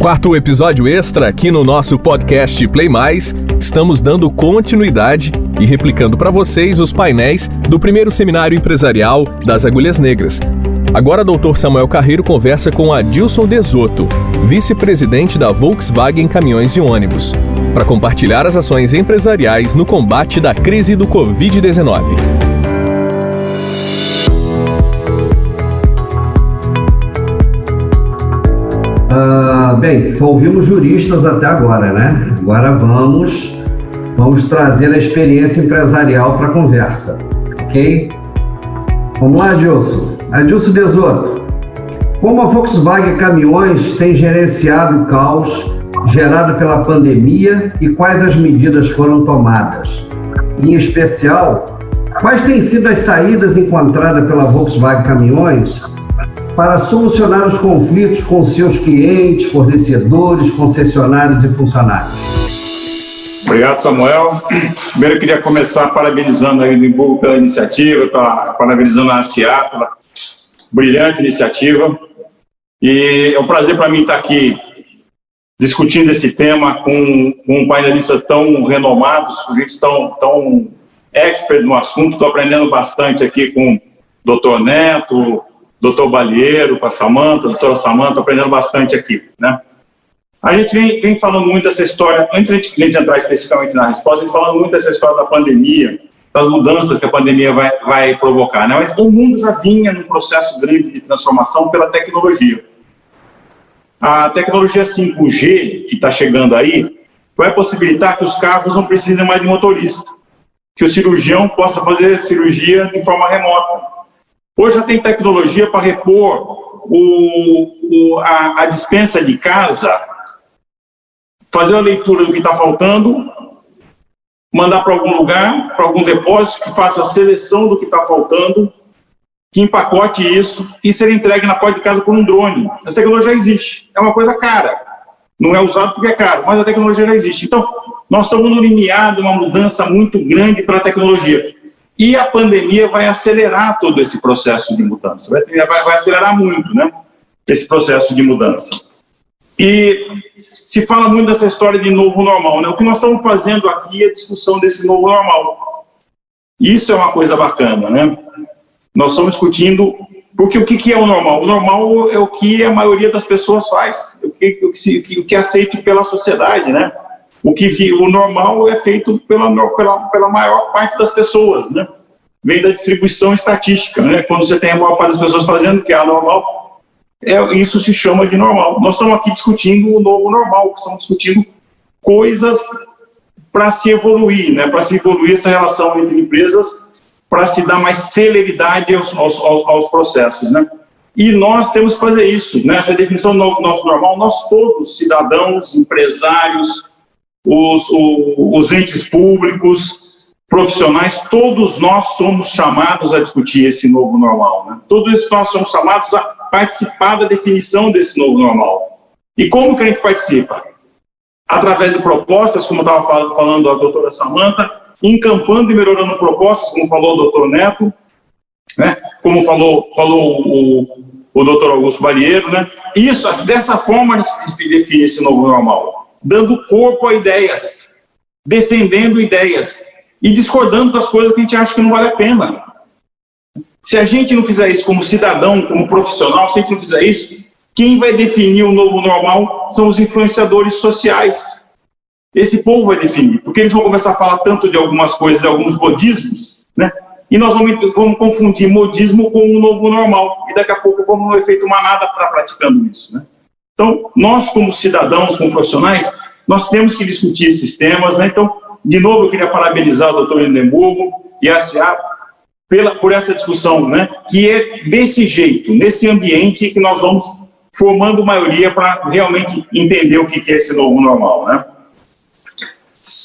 quarto episódio extra aqui no nosso podcast Play Mais, estamos dando continuidade e replicando para vocês os painéis do primeiro seminário empresarial das Agulhas Negras. Agora, Dr. Samuel Carreiro conversa com Adilson Desoto, vice-presidente da Volkswagen Caminhões e Ônibus, para compartilhar as ações empresariais no combate da crise do Covid-19. Bem, ouvimos juristas até agora, né? Agora vamos, vamos trazer a experiência empresarial para a conversa, ok? Vamos lá, Adilson. Adilson Desoto, como a Volkswagen Caminhões tem gerenciado o caos gerado pela pandemia e quais as medidas foram tomadas? Em especial, quais têm sido as saídas encontradas pela Volkswagen Caminhões para solucionar os conflitos com seus clientes, fornecedores, concessionários e funcionários? Obrigado, Samuel. Primeiro, eu queria começar parabenizando aí o Limburgo pela iniciativa, pela, parabenizando a ACA pela brilhante iniciativa. E é um prazer para mim estar aqui discutindo esse tema com, com um painelista tão renomados, gente tão, tão expert no assunto. Estou aprendendo bastante aqui com o doutor Neto, doutor Balheiro, com a Samanta, doutora Samanta, aprendendo bastante aqui, né? A gente vem, vem falando muito dessa história, antes de gente entrar especificamente na resposta, a gente falando muito dessa história da pandemia, das mudanças que a pandemia vai, vai provocar, né? Mas o mundo já vinha num processo grande de transformação pela tecnologia. A tecnologia 5G, que está chegando aí, vai possibilitar que os carros não precisem mais de motorista, que o cirurgião possa fazer cirurgia de forma remota, Hoje já tem tecnologia para repor o, o, a, a dispensa de casa, fazer a leitura do que está faltando, mandar para algum lugar, para algum depósito, que faça a seleção do que está faltando, que empacote isso e ser entregue na porta de casa por um drone. Essa tecnologia já existe. É uma coisa cara. Não é usado porque é caro, mas a tecnologia já existe. Então, nós estamos no limiar de uma mudança muito grande para a tecnologia. E a pandemia vai acelerar todo esse processo de mudança, vai, vai, vai acelerar muito, né? Esse processo de mudança. E se fala muito dessa história de novo normal, né? O que nós estamos fazendo aqui é a discussão desse novo normal. Isso é uma coisa bacana, né? Nós estamos discutindo porque o que é o normal? O normal é o que a maioria das pessoas faz, o que, o que, o que é aceito pela sociedade, né? O que o normal é feito pela, pela, pela maior parte das pessoas, né? Vem da distribuição estatística, né? Quando você tem a maior parte das pessoas fazendo, que é a normal, é, isso se chama de normal. Nós estamos aqui discutindo o novo normal, estamos discutindo coisas para se evoluir, né? Para se evoluir essa relação entre empresas, para se dar mais celeridade aos, aos, aos processos, né? E nós temos que fazer isso, né? Essa definição do nosso normal, nós todos, cidadãos, empresários, os, os entes públicos, profissionais, todos nós somos chamados a discutir esse novo normal. Né? Todos nós somos chamados a participar da definição desse novo normal. E como que a gente participa? Através de propostas, como estava falando a doutora Samanta, encampando e melhorando propostas, como falou o doutor Neto, né? como falou, falou o, o doutor Augusto Balieiro. Né? Isso, dessa forma a gente define esse novo normal dando corpo a ideias, defendendo ideias e discordando das coisas que a gente acha que não vale a pena. Se a gente não fizer isso como cidadão, como profissional, se a gente não fizer isso, quem vai definir o novo normal são os influenciadores sociais. Esse povo vai definir, porque eles vão começar a falar tanto de algumas coisas, de alguns modismos, né? E nós vamos, vamos confundir modismo com o novo normal. E daqui a pouco vamos no efeito manada para praticando isso, né? Então, nós como cidadãos, como profissionais, nós temos que discutir esses temas, né? Então, de novo, eu queria parabenizar o doutor Lindenburgo e a SEA pela, por essa discussão, né? Que é desse jeito, nesse ambiente que nós vamos formando maioria para realmente entender o que é esse novo normal, né?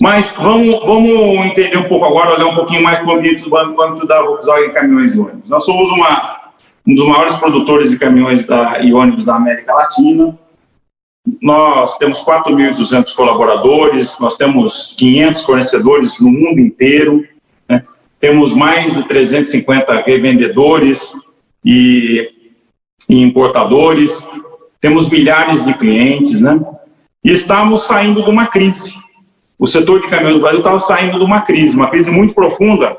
Mas vamos, vamos entender um pouco agora, olhar um pouquinho mais para o ambiente do âmbito da Volkswagen Caminhões e Ônibus. Nós somos uma, um dos maiores produtores de caminhões da, e ônibus da América Latina. Nós temos 4.200 colaboradores, nós temos 500 fornecedores no mundo inteiro, né? temos mais de 350 revendedores e, e importadores, temos milhares de clientes, né? E estávamos saindo de uma crise. O setor de caminhões do Brasil estava saindo de uma crise, uma crise muito profunda,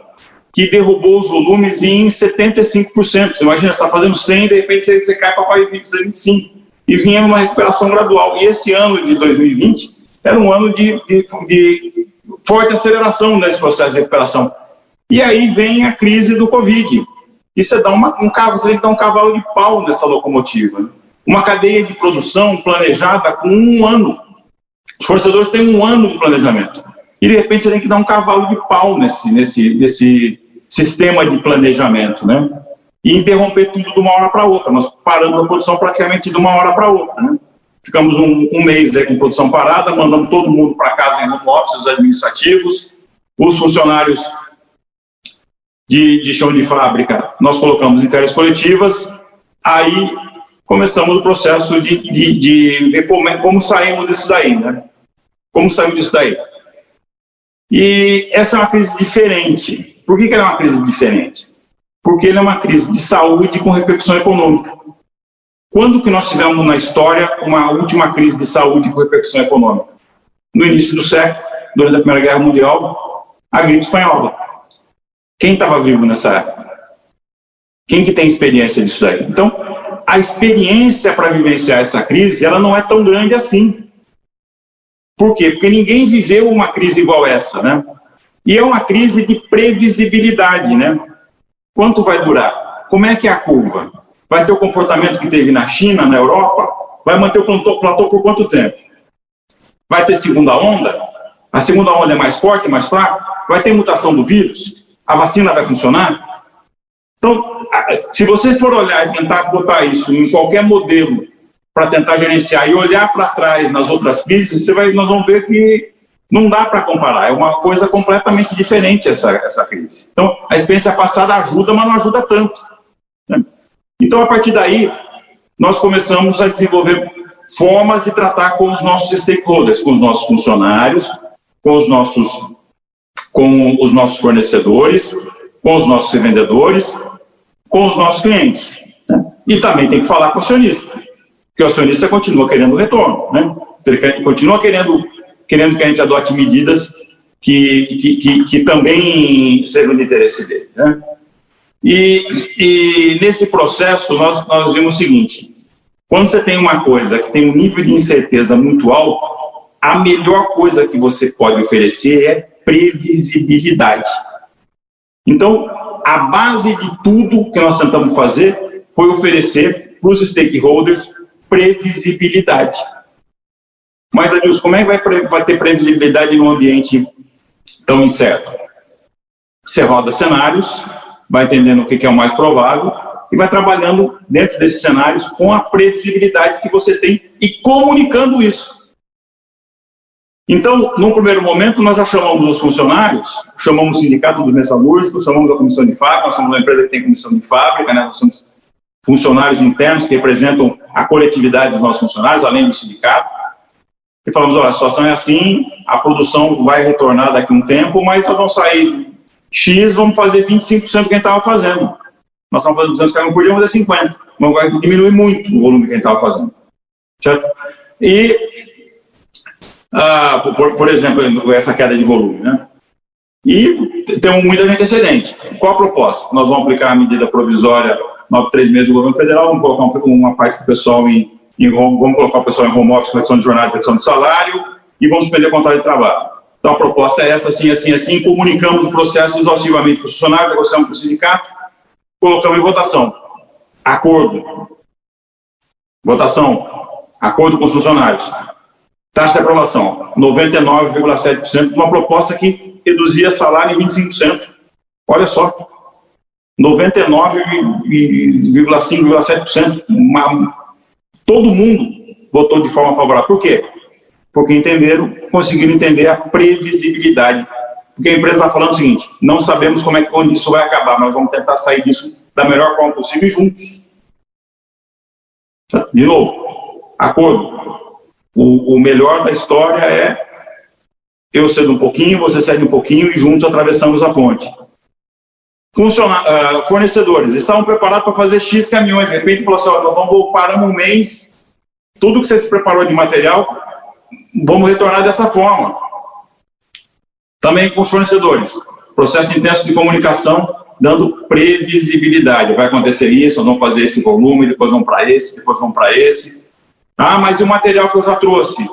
que derrubou os volumes em 75%. Você imagina, você está fazendo 100, de repente você cai para 25%. E vinha uma recuperação gradual. E esse ano de 2020 era um ano de, de, de forte aceleração nesse processo de recuperação. E aí vem a crise do Covid. E você, dá uma, um, você que dar um cavalo de pau nessa locomotiva. Né? Uma cadeia de produção planejada com um ano. Os fornecedores têm um ano de planejamento. E, de repente, você tem que dar um cavalo de pau nesse, nesse, nesse sistema de planejamento, né? E interromper tudo de uma hora para outra. Nós paramos a produção praticamente de uma hora para outra, né? Ficamos um, um mês aí com produção parada, mandamos todo mundo para casa em home office, administrativos, os funcionários de, de chão de fábrica, nós colocamos em férias coletivas, aí começamos o processo de, de, de como, como saímos disso daí, né? Como saímos disso daí. E essa é uma crise diferente. Por que, que ela é uma crise diferente? Porque ela é uma crise de saúde com repercussão econômica. Quando que nós tivemos na história uma última crise de saúde com repercussão econômica? No início do século, durante a Primeira Guerra Mundial, a gripe espanhola. Quem estava vivo nessa época? Quem que tem experiência disso daí? Então, a experiência para vivenciar essa crise, ela não é tão grande assim. Por quê? Porque ninguém viveu uma crise igual essa, né? E é uma crise de previsibilidade, né? Quanto vai durar? Como é que é a curva? Vai ter o comportamento que teve na China, na Europa? Vai manter o platô por quanto tempo? Vai ter segunda onda? A segunda onda é mais forte, mais fraca? Vai ter mutação do vírus? A vacina vai funcionar? Então, se você for olhar e tentar botar isso em qualquer modelo para tentar gerenciar e olhar para trás nas outras crises, você vai, nós vamos ver que não dá para comparar. É uma coisa completamente diferente essa, essa crise. Então, a experiência passada ajuda, mas não ajuda tanto. Né? Então, a partir daí, nós começamos a desenvolver formas de tratar com os nossos stakeholders, com os nossos funcionários, com os nossos com os nossos fornecedores, com os nossos revendedores, com os nossos clientes. Né? E também tem que falar com o acionista, porque o acionista continua querendo retorno, né? Ele continua querendo, querendo que a gente adote medidas que, que, que, que também sejam de interesse dele, né? E, e nesse processo nós, nós vimos o seguinte, quando você tem uma coisa que tem um nível de incerteza muito alto, a melhor coisa que você pode oferecer é previsibilidade. Então, a base de tudo que nós tentamos fazer foi oferecer para os stakeholders previsibilidade. Mas, Adilson, como é que vai, vai ter previsibilidade num ambiente tão incerto? Você roda cenários, vai entendendo o que é o mais provável e vai trabalhando dentro desses cenários com a previsibilidade que você tem e comunicando isso. Então, num primeiro momento, nós já chamamos os funcionários, chamamos o sindicato dos metalúrgicos, chamamos a comissão de fábrica, nós somos uma empresa que tem comissão de fábrica, né? nós somos funcionários internos que representam a coletividade dos nossos funcionários, além do sindicato, e falamos, olha, a situação é assim, a produção vai retornar daqui a um tempo, mas nós vamos sair X, vamos fazer 25% do que a gente estava fazendo. Nós estamos fazendo 200 carros por dia, vamos fazer 50. Mas vai diminuir muito o volume que a gente estava fazendo. Certo? E ah, por, por, exemplo, essa queda de volume. Né? E temos muita gente excedente. Qual a proposta? Nós vamos aplicar a medida provisória 936 do governo federal, vamos colocar uma parte do pessoal em, em vamos colocar o pessoal em home office, redução de jornada, redução de salário, e vamos suspender o contrato de trabalho. Então, a proposta é essa, assim, assim, assim, comunicamos o processo exaustivamente para o funcionário, negociamos com o sindicato, colocamos em votação. Acordo. Votação. Acordo com os funcionários. Taxa de aprovação, 99,7%, uma proposta que reduzia salário em 25%. Olha só, 99,5,7%. Todo mundo votou de forma favorável. Por quê? Porque entenderam, conseguiram entender a previsibilidade. Porque a empresa está falando o seguinte: não sabemos como é que onde isso vai acabar, mas vamos tentar sair disso da melhor forma possível juntos. De novo, acordo. O, o melhor da história é eu cedo um pouquinho, você cede um pouquinho e juntos atravessamos a ponte. Uh, fornecedores, eles estavam preparados para fazer X caminhões, de repente falou assim, vamos parar um mês tudo que você se preparou de material, vamos retornar dessa forma. Também com os fornecedores, processo intenso de comunicação, dando previsibilidade. Vai acontecer isso, vamos fazer esse volume, depois vamos para esse, depois vamos para esse. Ah, mas e o material que eu já trouxe?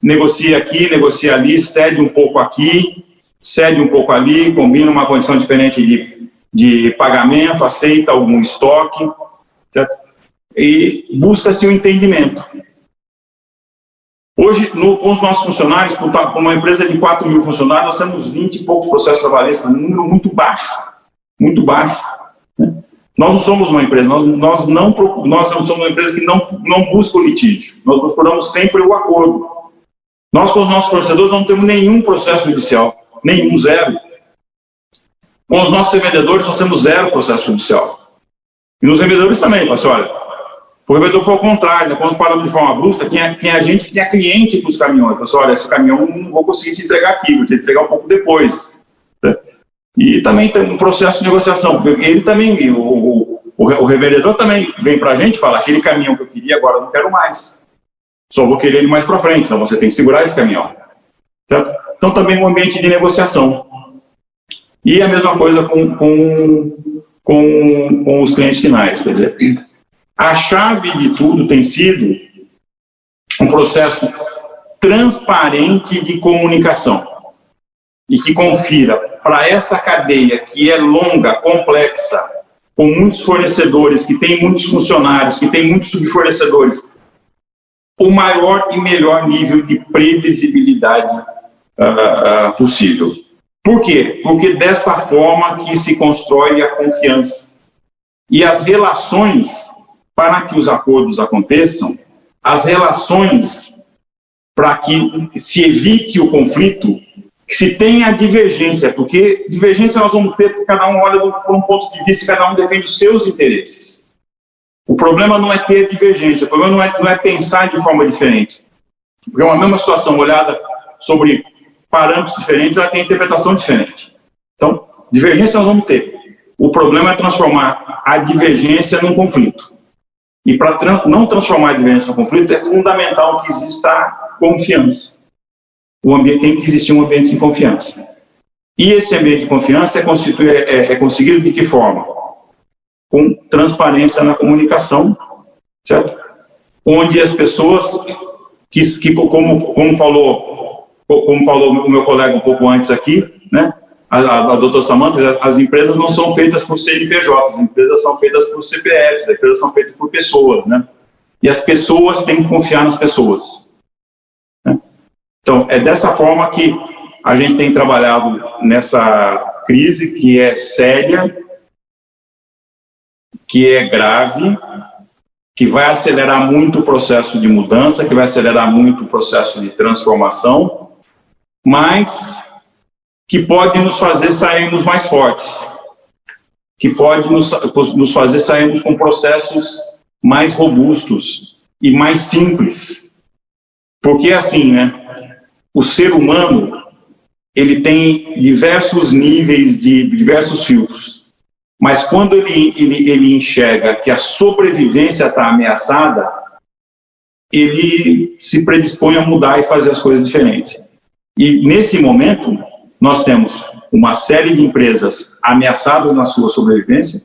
Negocia aqui, negocia ali, cede um pouco aqui, cede um pouco ali, combina uma condição diferente de, de pagamento, aceita algum estoque, certo? e busca-se o um entendimento. Hoje, no, com os nossos funcionários, para uma empresa de 4 mil funcionários, nós temos 20 e poucos processos trabalhistas, um número muito baixo, muito baixo. Né? Nós não somos uma empresa, nós, nós, não, nós somos uma empresa que não, não busca o litígio, nós procuramos sempre o acordo. Nós, com os nossos fornecedores, não temos nenhum processo judicial, nenhum, zero. Com os nossos revendedores, nós temos zero processo judicial. E nos revendedores também, assim, olha, o revendedor foi ao contrário, né? quando paramos de forma brusca, tinha, tinha gente que tinha cliente para os caminhões. Assim, olha, esse caminhão não vou conseguir te entregar aqui, vou te entregar um pouco depois. Né? E também tem um processo de negociação, porque ele também, o, o, o revendedor também vem para a gente e fala, aquele caminhão que eu queria, agora eu não quero mais. Só vou querer ele mais para frente, então você tem que segurar esse caminhão. Certo? Então também um ambiente de negociação. E a mesma coisa com, com, com, com os clientes finais, quer dizer, a chave de tudo tem sido um processo transparente de comunicação e que confira para essa cadeia que é longa, complexa, com muitos fornecedores, que tem muitos funcionários, que tem muitos subfornecedores, o maior e melhor nível de previsibilidade uh, uh, possível. Por quê? Porque dessa forma que se constrói a confiança. E as relações para que os acordos aconteçam, as relações para que se evite o conflito, que se tenha divergência, porque divergência nós vamos ter porque cada um olha por um ponto de vista, cada um defende os seus interesses. O problema não é ter divergência, o problema não é, não é pensar de forma diferente. Porque uma mesma situação olhada sobre parâmetros diferentes, ela tem interpretação diferente. Então, divergência nós vamos ter. O problema é transformar a divergência num conflito. E para tra não transformar a divergência em conflito, é fundamental que exista confiança. O ambiente tem que existir um ambiente de confiança. E esse ambiente de confiança é, é, é conseguido de que forma? Com transparência na comunicação, certo? Onde as pessoas que, que como, como falou como falou o meu colega um pouco antes aqui, né? a, a, a doutora Samanta, as, as, empresas não são feitas por CNPJ, as empresas são feitas por CPF, as empresas são feitas por pessoas, né? E as pessoas têm que confiar nas pessoas. Né? Então, é dessa forma que a gente tem trabalhado nessa crise que é séria, que é grave, que vai acelerar muito o processo de mudança, que vai acelerar muito o processo de transformação, mas que pode nos fazer sairmos mais fortes, que pode nos, nos fazer sairmos com processos mais robustos e mais simples. Porque assim, né? O ser humano ele tem diversos níveis de diversos filtros. Mas quando ele, ele, ele enxerga que a sobrevivência está ameaçada, ele se predispõe a mudar e fazer as coisas diferentes. E nesse momento, nós temos uma série de empresas ameaçadas na sua sobrevivência,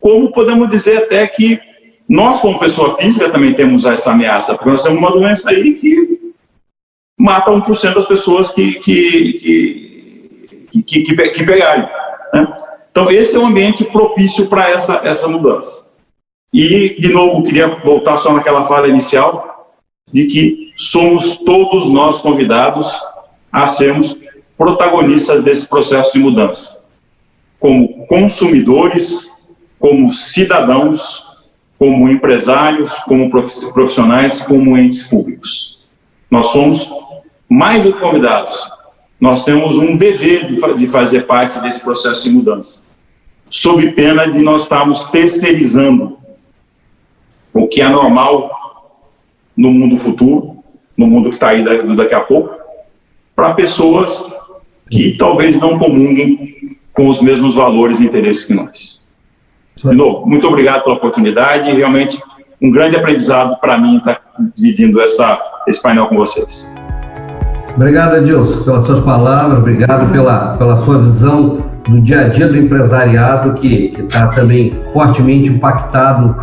como podemos dizer até que nós, como pessoa física, também temos essa ameaça, porque nós temos uma doença aí que mata 1% das pessoas que, que, que, que, que, pegarem. Né? Então, esse é um ambiente propício para essa, essa mudança. E, de novo, queria voltar só naquela fala inicial, de que somos todos nós convidados a sermos protagonistas desse processo de mudança, como consumidores, como cidadãos, como empresários, como profissionais, como entes públicos. Nós somos mais do que convidados, nós temos um dever de fazer parte desse processo de mudança, sob pena de nós estarmos terceirizando o que é normal no mundo futuro, no mundo que está aí daqui a pouco, para pessoas que talvez não comunguem com os mesmos valores e interesses que nós. De novo, muito obrigado pela oportunidade realmente um grande aprendizado para mim estar tá dividindo essa, esse painel com vocês. Obrigado, Edilson, pelas suas palavras, obrigado pela, pela sua visão do dia a dia do empresariado, que está também fortemente impactado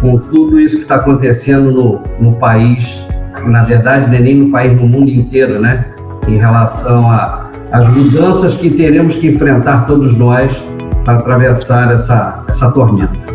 com tudo isso que está acontecendo no, no país, na verdade, é nem no país, no mundo inteiro, né? Em relação às mudanças que teremos que enfrentar todos nós para atravessar essa, essa tormenta.